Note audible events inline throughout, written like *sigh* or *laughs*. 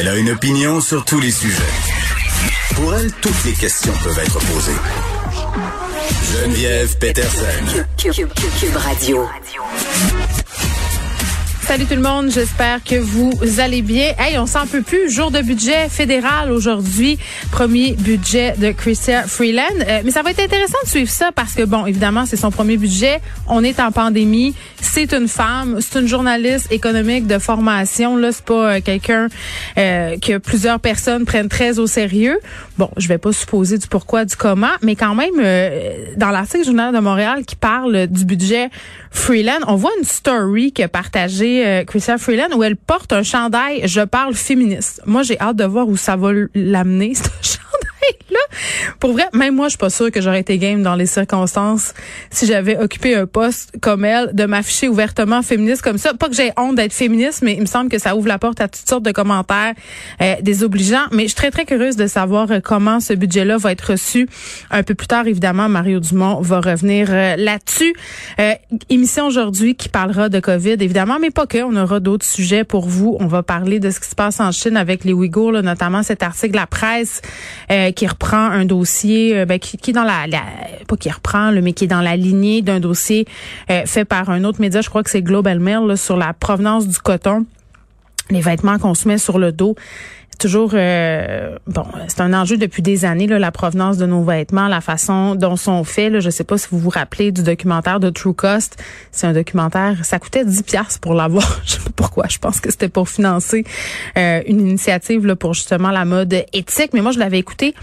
Elle a une opinion sur tous les sujets. Pour elle, toutes les questions peuvent être posées. Geneviève Peterson. Cube Radio. Salut tout le monde, j'espère que vous allez bien. Hey, on s'en peut plus. Jour de budget fédéral aujourd'hui, premier budget de Chrystia Freeland. Euh, mais ça va être intéressant de suivre ça parce que bon, évidemment, c'est son premier budget. On est en pandémie. C'est une femme, c'est une journaliste économique de formation. Là, c'est pas euh, quelqu'un euh, que plusieurs personnes prennent très au sérieux. Bon, je vais pas supposer du pourquoi, du comment, mais quand même, dans l'article Journal de Montréal qui parle du budget Freeland, on voit une story que partagée euh, Chrystia Freeland où elle porte un chandail Je parle féministe. Moi, j'ai hâte de voir où ça va l'amener, *laughs* ce *laughs* Pour vrai, même moi, je suis pas sûre que j'aurais été game dans les circonstances si j'avais occupé un poste comme elle, de m'afficher ouvertement féministe comme ça. Pas que j'ai honte d'être féministe, mais il me semble que ça ouvre la porte à toutes sortes de commentaires euh, désobligeants. Mais je suis très, très curieuse de savoir euh, comment ce budget-là va être reçu un peu plus tard. Évidemment, Mario Dumont va revenir euh, là-dessus. Euh, émission aujourd'hui qui parlera de COVID, évidemment, mais pas que. On aura d'autres sujets pour vous. On va parler de ce qui se passe en Chine avec les Ouïghours, notamment cet article de la presse qui reprend un dossier euh, ben, qui, qui, est dans la, pas qui reprend, mais qui est dans la lignée d'un dossier euh, fait par un autre média, je crois que c'est Global Mail, sur la provenance du coton, les vêtements qu'on se met sur le dos toujours euh, bon, c'est un enjeu depuis des années là, la provenance de nos vêtements, la façon dont sont faits. Là, je sais pas si vous vous rappelez du documentaire de True Cost. C'est un documentaire, ça coûtait 10 pièces pour l'avoir. *laughs* je sais pas pourquoi. Je pense que c'était pour financer une initiative là, pour justement la mode éthique. Mais moi, je l'avais écouté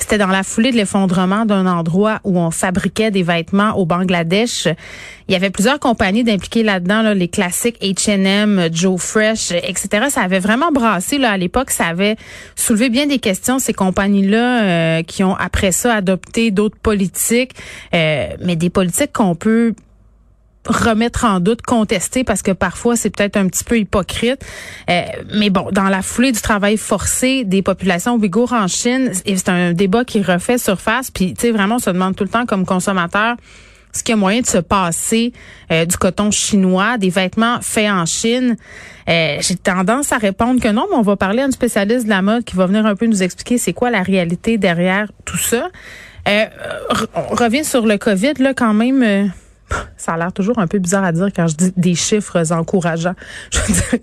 c'était dans la foulée de l'effondrement d'un endroit où on fabriquait des vêtements au Bangladesh. Il y avait plusieurs compagnies d'impliquer là-dedans, là, les classiques H&M, Joe Fresh, etc. Ça avait vraiment brassé là à l'époque. Ça avait soulevé bien des questions ces compagnies-là euh, qui ont après ça adopté d'autres politiques, euh, mais des politiques qu'on peut remettre en doute, contester, parce que parfois c'est peut-être un petit peu hypocrite. Euh, mais bon, dans la foulée du travail forcé des populations ouïghours en Chine, c'est un débat qui refait surface. Puis, tu sais, vraiment, on se demande tout le temps comme consommateur ce qu'il y a moyen de se passer euh, du coton chinois, des vêtements faits en Chine. Euh, J'ai tendance à répondre que non, mais on va parler à un spécialiste de la mode qui va venir un peu nous expliquer c'est quoi la réalité derrière tout ça. Euh, on revient sur le COVID, là, quand même ça a l'air toujours un peu bizarre à dire quand je dis des chiffres encourageants. *laughs* Je veux dire,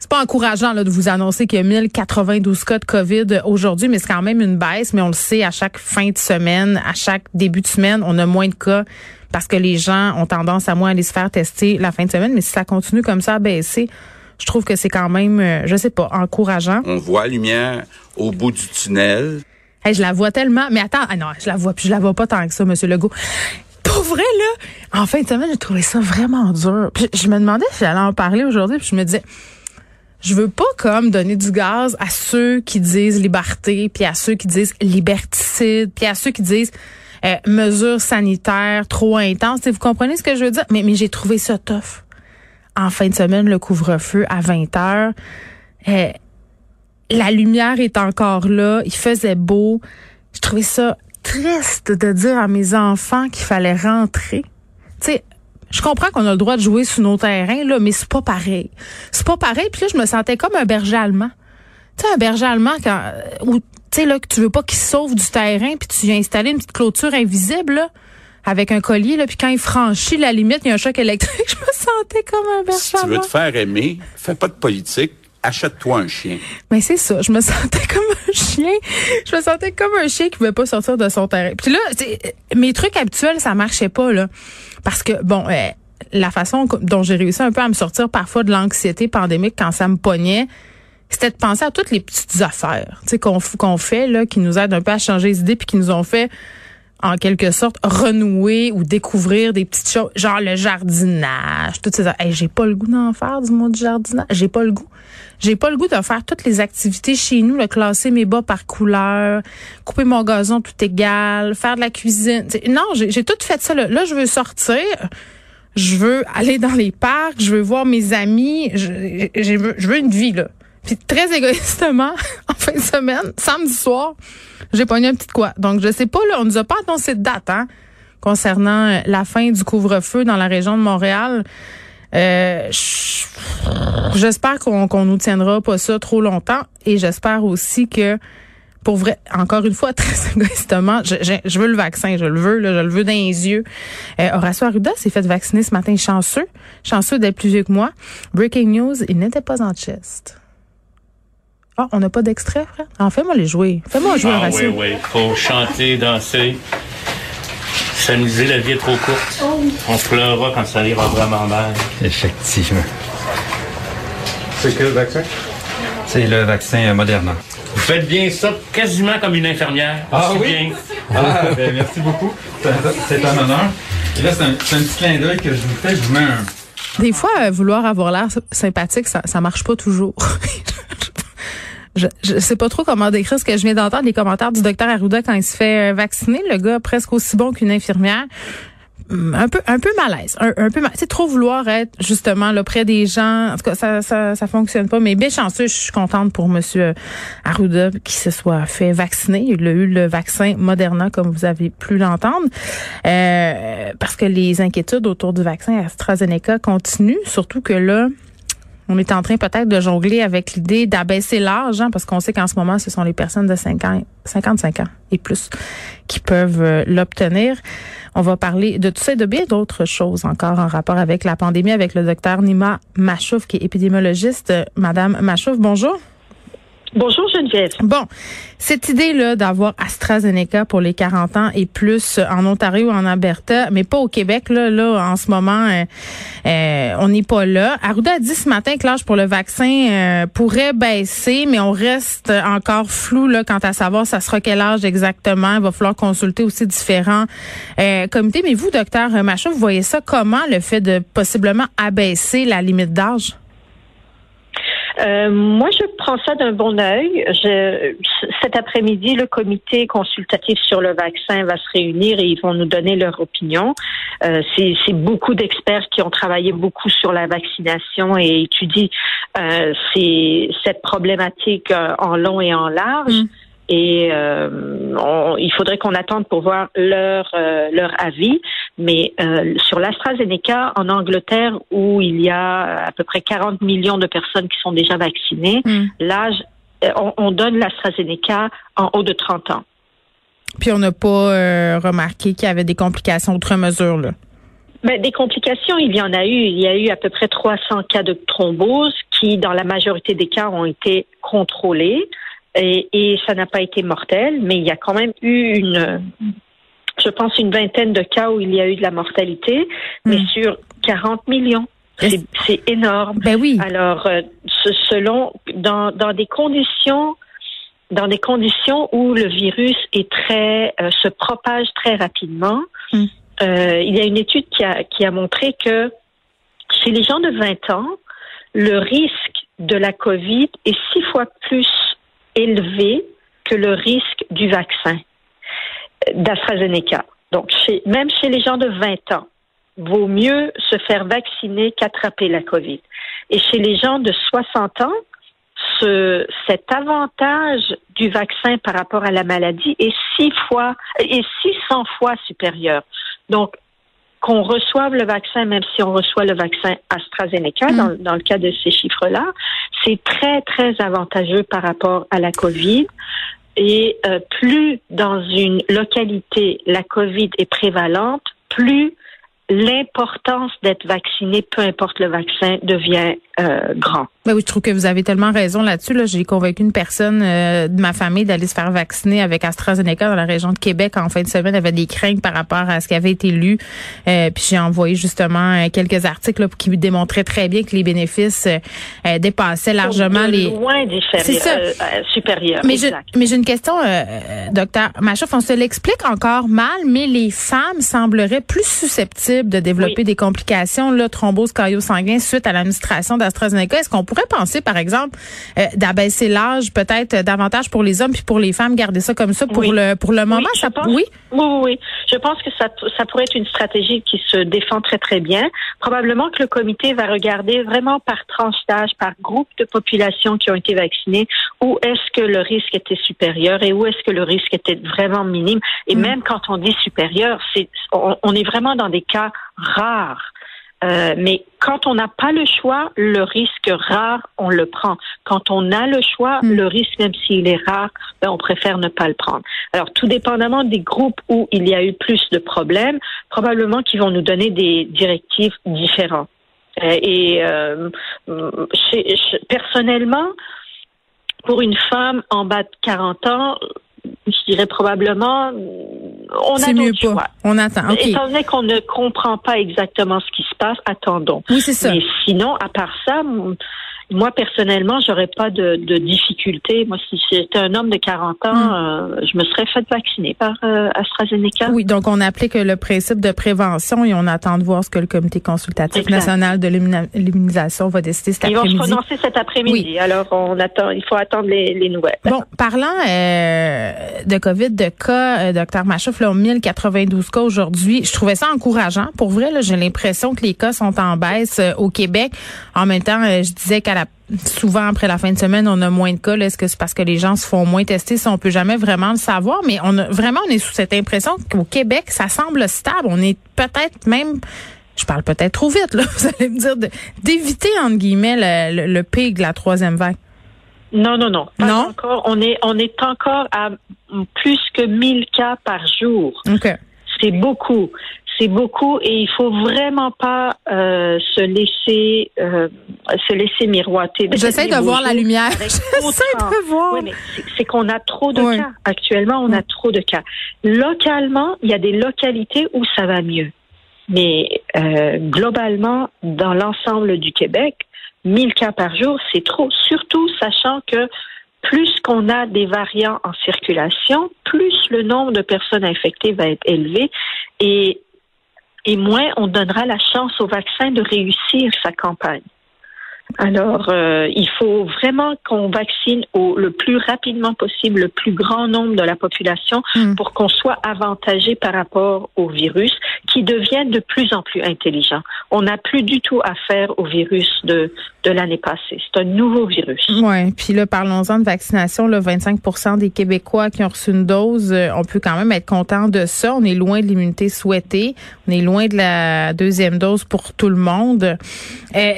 c'est pas encourageant là, de vous annoncer qu'il y a 1092 cas de COVID aujourd'hui, mais c'est quand même une baisse. Mais on le sait, à chaque fin de semaine, à chaque début de semaine, on a moins de cas parce que les gens ont tendance à moins aller se faire tester la fin de semaine. Mais si ça continue comme ça à baisser, je trouve que c'est quand même, euh, je sais pas, encourageant. On voit la lumière au bout du tunnel. je la vois tellement. Mais attends, ah non, je la vois, puis je la vois pas tant que ça, Monsieur Legault pour vrai, en fin de semaine, j'ai trouvé ça vraiment dur. Puis je me demandais si j'allais en parler aujourd'hui, puis je me disais, je veux pas comme donner du gaz à ceux qui disent liberté, puis à ceux qui disent liberticide, puis à ceux qui disent euh, mesures sanitaires trop intenses. vous comprenez ce que je veux dire? Mais, mais j'ai trouvé ça tough. En fin de semaine, le couvre-feu à 20 heures. Euh, la lumière est encore là. Il faisait beau. Je trouvais ça triste de dire à mes enfants qu'il fallait rentrer. Tu sais, je comprends qu'on a le droit de jouer sur nos terrains, là, mais c'est pas pareil. C'est pas pareil. Puis là, je me sentais comme un berger allemand. Tu sais, un berger allemand quand, euh, où, tu sais, là, que tu veux pas qu'il sauve du terrain, puis tu viens installer une petite clôture invisible, là, avec un collier, là, puis quand il franchit la limite, il y a un choc électrique. *laughs* Je me sentais comme un berger Si tu veux te faire aimer, fais pas de politique, achète-toi un chien. Mais c'est ça, je me sentais *laughs* comme un chien. Je me sentais comme un chien qui veut pas sortir de son terrain. Puis là, mes trucs habituels, ça marchait pas là, parce que bon, euh, la façon dont j'ai réussi un peu à me sortir parfois de l'anxiété pandémique quand ça me pognait, c'était de penser à toutes les petites affaires, qu'on fait là, qui nous aident un peu à changer les idées puis qui nous ont fait en quelque sorte renouer ou découvrir des petites choses, genre le jardinage, toutes ces j'ai pas le goût d'en faire du mot du jardinage, j'ai pas le goût. J'ai pas le goût de faire toutes les activités chez nous, le classer mes bas par couleur, couper mon gazon tout égal, faire de la cuisine. non, j'ai tout fait ça là. Là, je veux sortir. Je veux aller dans les parcs, je veux voir mes amis, je, je veux une vie là. Puis très égoïstement, *laughs* en fin de semaine, samedi soir, j'ai pogné un petit quoi. Donc, je sais pas, là, on nous a pas annoncé de date, hein, concernant euh, la fin du couvre-feu dans la région de Montréal. Euh, J'espère qu'on qu'on nous tiendra pas ça trop longtemps et j'espère aussi que pour vrai, encore une fois, *laughs* très égoïstement, je, je, je, veux le vaccin, je le veux, là, je le veux dans les yeux. Euh, Horacio Arruda s'est fait vacciner ce matin, chanceux, chanceux d'être plus vieux que moi. Breaking news, il n'était pas en chest. Ah, on n'a pas d'extrait, frère? En fais-moi les jouer. Fais-moi jouer, ah. Oui, oui, faut chanter, danser. S'amuser, la vie est trop courte. On pleurera quand ça ira vraiment mal. Effectivement. C'est quel vaccin? C'est le vaccin Moderna. Vous faites bien ça quasiment comme une infirmière. Ah oui? bien. Ah, ben, merci beaucoup. C'est- un honneur. Et là, c'est un, c'est un petit clin d'œil que je vous fais. Je vous mets un. Des fois, euh, vouloir avoir l'air sympathique, ça, ça marche pas toujours. *laughs* Je, je sais pas trop comment décrire ce que je viens d'entendre, les commentaires du docteur Arruda quand il se fait euh, vacciner. Le gars presque aussi bon qu'une infirmière. Hum, Un peu, un peu malaise, un, un peu, sais, trop vouloir être justement là près des gens. En tout cas, ça, ça, ça fonctionne pas. Mais bien chanceux, je suis contente pour Monsieur Arruda qui se soit fait vacciner. Il a eu le vaccin Moderna, comme vous avez pu l'entendre, Euh, parce que les inquiétudes autour du vaccin AstraZeneca continuent, surtout que là. On est en train peut-être de jongler avec l'idée d'abaisser l'âge, hein, parce qu'on sait qu'en ce moment, ce sont les personnes de 50, 55 ans et plus qui peuvent euh, l'obtenir. On va parler de tout ça et de bien d'autres choses encore en rapport avec la pandémie avec le docteur Nima Machouf, qui est épidémiologiste. Euh, Madame Machouf, bonjour. Bonjour Geneviève. Bon, cette idée-là d'avoir AstraZeneca pour les 40 ans et plus en Ontario, en Alberta, mais pas au Québec, là, là en ce moment, euh, euh, on n'est pas là. Arruda a dit ce matin que l'âge pour le vaccin euh, pourrait baisser, mais on reste encore flou là, quant à savoir ça sera quel âge exactement. Il va falloir consulter aussi différents euh, comités. Mais vous, docteur Macha, vous voyez ça comment, le fait de possiblement abaisser la limite d'âge? Euh, moi, je prends ça d'un bon œil. Je, cet après-midi, le comité consultatif sur le vaccin va se réunir et ils vont nous donner leur opinion. Euh, c'est, beaucoup d'experts qui ont travaillé beaucoup sur la vaccination et étudient euh, cette problématique euh, en long et en large. Mm. Et euh, on- il faudrait qu'on attende pour voir leur euh, leur avis. Mais euh, sur l'AstraZeneca en Angleterre, où il y a à peu près 40 millions de personnes qui sont déjà vaccinées, Hmm. l'âge, on, on donne l'AstraZeneca en haut de 30 ans. Puis on n'a pas remarqué qu'il y avait des complications outre mesure là. Mais des complications, il y en a eu. Il y a eu à peu près 300 cas de thrombose qui, dans la majorité des cas, ont été contrôlés et, et ça n'a pas été mortel. Mais il y a quand même eu une, je pense, une vingtaine de cas où il y a eu de la mortalité, mais Hmm. sur 40 millions. C'est énorme. Ben oui. Alors, euh, selon dans, dans des conditions dans des conditions où le virus est très euh, se propage très rapidement, Mm. euh, il y a une étude qui a qui a montré que chez les gens de 20 ans, le risque de la COVID est six fois plus élevé que le risque du vaccin euh, d'AstraZeneca. Donc, même chez les gens de 20 ans, vaut mieux se faire vacciner qu'attraper la COVID. Et chez les gens de 60 ans, ce, cet avantage du vaccin par rapport à la maladie est six fois, est 600 fois supérieur. Donc, qu'on reçoive le vaccin, même si on reçoit le vaccin AstraZeneca, Mm. dans, dans le cas de ces chiffres-là, c'est très, très avantageux par rapport à la COVID. Et euh, plus dans une localité la COVID est prévalente, plus l'importance d'être vacciné, peu importe le vaccin, devient euh, grand. Ben oui, je trouve que vous avez tellement raison là-dessus. Là. J'ai convaincu une personne euh, de ma famille d'aller se faire vacciner avec AstraZeneca dans la région de Québec en fin de semaine. Elle avait des craintes par rapport à ce qui avait été lu. Euh, puis j'ai envoyé justement euh, quelques articles là, qui démontraient très bien que les bénéfices euh, dépassaient largement de les... loin C'est ça. euh, euh, supérieur. Mais mais j'ai une question, docteur Machoff. On se l'explique encore mal, mais les femmes sembleraient plus susceptibles de développer Oui. des complications, là, thrombose cardio-sanguin suite à l'administration Est-ce qu'on pourrait penser, par exemple, euh, d'abaisser l'âge peut-être davantage pour les hommes puis pour les femmes, garder ça comme ça pour Oui. le pour le moment? je ça, pense- oui? Oui, oui, oui. Je pense que ça, ça pourrait être une stratégie qui se défend très, très bien. Probablement que le comité va regarder vraiment par tranche d'âge, par groupe de population qui ont été vaccinés, où est-ce que le risque était supérieur et où est-ce que le risque était vraiment minime. Et Mm. même quand on dit supérieur, c'est, on, on est vraiment dans des cas rares. Euh, mais quand on n'a pas le choix, le risque rare, on le prend. Quand on a le choix, Mm. le risque, même s'il est rare, ben, on préfère ne pas le prendre. Alors, tout dépendamment des groupes où il y a eu plus de problèmes, probablement qu'ils vont nous donner des directives différentes. Euh, et euh, personnellement, pour une femme en bas de 40 ans, je dirais probablement, on a mieux choix. On attend. OK. Étant donné qu'on ne comprend pas exactement ce qui se passe, attendons. Oui, c'est ça. Mais sinon, à part ça, moi personnellement, j'aurais pas de, de difficulté. Moi, si j'étais un homme de 40 ans, Hmm. euh, je me serais fait vacciner par euh, AstraZeneca. Oui, donc on applique le principe de prévention et on attend de voir ce que le comité consultatif Exact. national de l'immun- l'immunisation va décider cet Ils vont se après-midi. prononcer cet après-midi. Alors, on attend. Il faut attendre les, les nouvelles. Bon, parlant euh, de COVID, de cas, euh, docteur Machouf, là, 1092 cas aujourd'hui, je trouvais ça encourageant. Pour vrai, là, j'ai l'impression que les cas sont en baisse euh, au Québec. En même temps, euh, je disais qu'à la souvent après la fin de semaine, on a moins de cas. Est-ce que c'est parce que les gens se font moins tester? Ça, on peut jamais vraiment le savoir. Mais on a vraiment, on est sous cette impression qu'au Québec, ça semble stable. On est peut-être même je parle peut-être trop vite, là, *laughs* vous allez me dire, d'éviter, entre guillemets, le, le, le pic de la troisième vague. Non, non, non. Pas Non? encore. On est, on est encore à plus que 1000 cas par jour. OK. C'est beaucoup. C'est beaucoup et il faut vraiment pas euh, se laisser euh, se laisser miroiter. J'essaie de voir la lumière. *laughs* J'essaie de voir. Oui, c'est- qu'on a trop de Oui. cas. Actuellement, on a trop de cas. Localement, il y a des localités où ça va mieux. Mais euh, globalement, dans l'ensemble du Québec, 1000 cas par jour, c'est trop. Surtout sachant que plus qu'on a des variants en circulation, plus le nombre de personnes infectées va être élevé et, et moins on donnera la chance au vaccin de réussir sa campagne. Alors, euh, il faut vraiment qu'on vaccine au, le plus rapidement possible le plus grand nombre de la population Mm. pour qu'on soit avantagé par rapport au virus qui devient de plus en plus intelligent. On n'a plus du tout affaire au virus de, de l'année passée. C'est un nouveau virus. Oui, puis là, parlons-en de vaccination. Là, 25 des Québécois qui ont reçu une dose, euh, on peut quand même être content de ça. On est loin de l'immunité souhaitée. On est loin de la deuxième dose pour tout le monde. Euh,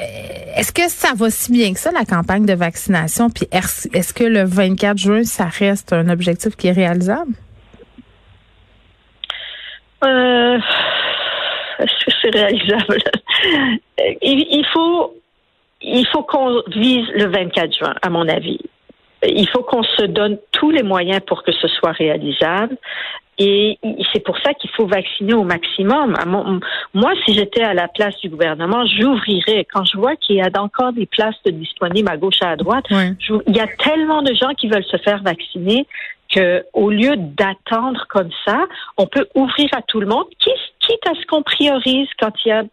est-ce que ça va si bien que ça, la campagne de vaccination? Puis est-ce que le 24 juin, ça reste un objectif qui est réalisable? Euh, Est-ce que c'est réalisable? Euh, il faut, il faut qu'on vise le 24 juin, à mon avis. Il faut qu'on se donne tous les moyens pour que ce soit réalisable. Et c'est pour ça qu'il faut vacciner au maximum. Moi, si j'étais à la place du gouvernement, j'ouvrirais. Quand je vois qu'il y a encore des places disponibles à gauche et à droite, Oui. je- il y a tellement de gens qui veulent se faire vacciner que au lieu d'attendre comme ça, on peut ouvrir à tout le monde, quitte à ce qu'on priorise quand il y a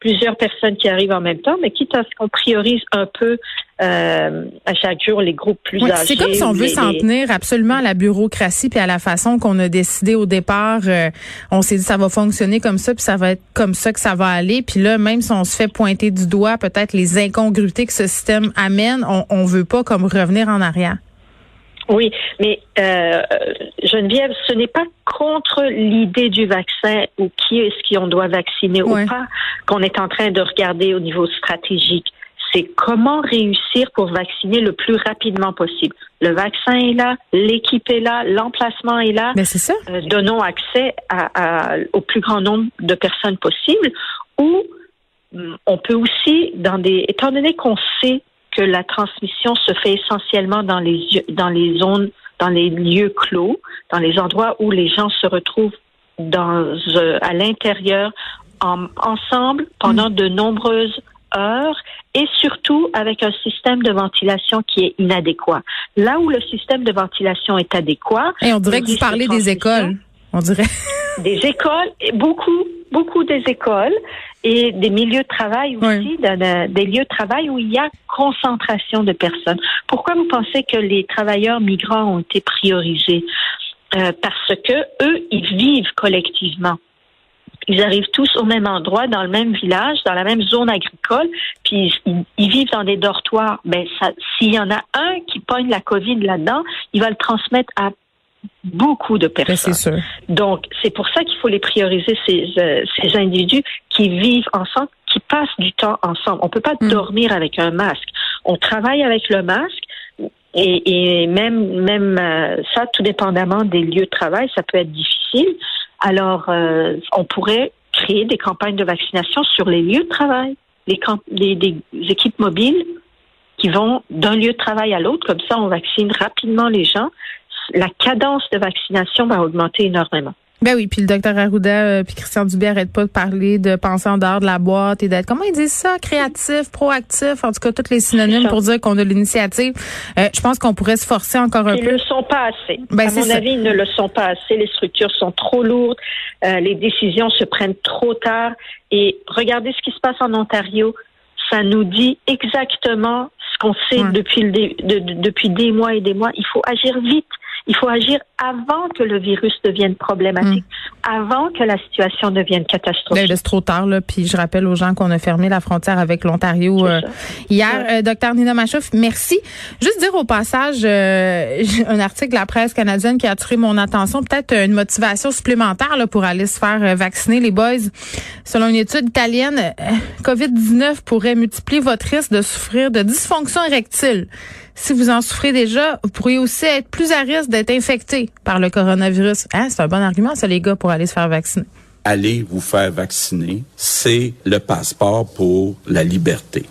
plusieurs personnes qui arrivent en même temps, mais quitte à ce qu'on priorise un peu euh, à chaque jour les groupes plus Oui, âgés. c'est comme si on veut s'en les- tenir absolument à la bureaucratie puis à la façon qu'on a décidé au départ. euh, on s'est dit ça va fonctionner comme ça puis ça va être comme ça que ça va aller. Puis là, même si on se fait pointer du doigt peut-être les incongruités que ce système amène, on, on veut pas comme revenir en arrière. Oui, mais euh, Geneviève, ce n'est pas contre l'idée du vaccin ou qui est-ce qu'on doit vacciner Ouais. ou pas qu'on est en train de regarder au niveau stratégique. C'est comment réussir pour vacciner le plus rapidement possible. Le vaccin est là, l'équipe est là, l'emplacement est là. Mais c'est ça. Euh, donnons accès à, à- au plus grand nombre de personnes possible. Ou hum, on peut aussi, dans des, étant donné qu'on sait que la transmission se fait essentiellement dans les dans les zones, dans les lieux clos, dans les endroits où les gens se retrouvent dans euh, à l'intérieur en- ensemble pendant de nombreuses heures et surtout avec un système de ventilation qui est inadéquat. Là où le système de ventilation est adéquat, Et on dirait que vous parlez des écoles. On dirait. des écoles, beaucoup, beaucoup des écoles et des milieux de travail aussi, de- des lieux de travail où il y a concentration de personnes. Pourquoi vous pensez que les travailleurs migrants ont été priorisés? Euh, parce que eux, ils vivent collectivement. Ils arrivent tous au même endroit, dans le même village, dans la même zone agricole, puis ils, ils vivent dans des dortoirs. Ben, s'il y en a un qui pogne la COVID là-dedans, il va le transmettre à beaucoup de Ben, personnes. sûr. Donc, c'est pour ça qu'il faut les prioriser, ces, euh, ces individus qui vivent ensemble, qui passe du temps ensemble. On peut pas Mm. dormir avec un masque. On travaille avec le masque. Et, et même même euh, ça, tout dépendamment des lieux de travail, ça peut être difficile. Alors, euh, on pourrait créer des campagnes de vaccination sur les lieux de travail, les, camp- les- des équipes mobiles qui vont d'un lieu de travail à l'autre. Comme ça, on vaccine rapidement les gens. La cadence de vaccination va augmenter énormément. Ben oui, puis le docteur Arruda euh, puis Christian Dubé arrêtent pas de parler de penser en dehors de la boîte et d'être, comment ils disent ça, créatif, proactif, en tout cas tous les synonymes pour dire qu'on a l'initiative. Euh, je pense qu'on pourrait se forcer encore un Ils peu. ne le sont pas assez. Ben, à mon ça. avis, ils ne le sont pas assez. Les structures sont trop lourdes. Euh, les décisions se prennent trop tard. Et regardez ce qui se passe en Ontario. Ça nous dit exactement ce qu'on sait Ouais. depuis, le dé- de- de- depuis des mois et des mois. Il faut agir vite. Il faut agir avant que le virus devienne problématique, avant que la situation devienne Ben, catastrophique. là, c'est trop tard, là. Puis je rappelle aux gens qu'on a fermé la frontière avec l'Ontario euh, hier. Euh, docteur Nina Machouf, merci. Juste dire au passage, euh, *laughs* un article de la presse canadienne qui a attiré mon attention, peut-être une motivation supplémentaire là, pour aller se faire euh, vacciner, les boys. Selon une étude italienne, euh, COVID-19 pourrait multiplier votre risque de souffrir de dysfonction érectile. Si vous en souffrez déjà, vous pourriez aussi être plus à risque d'être infecté par le coronavirus. Hein, c'est un bon argument, ça, les gars, pour aller se faire vacciner. Allez vous faire vacciner, c'est le passeport pour la liberté.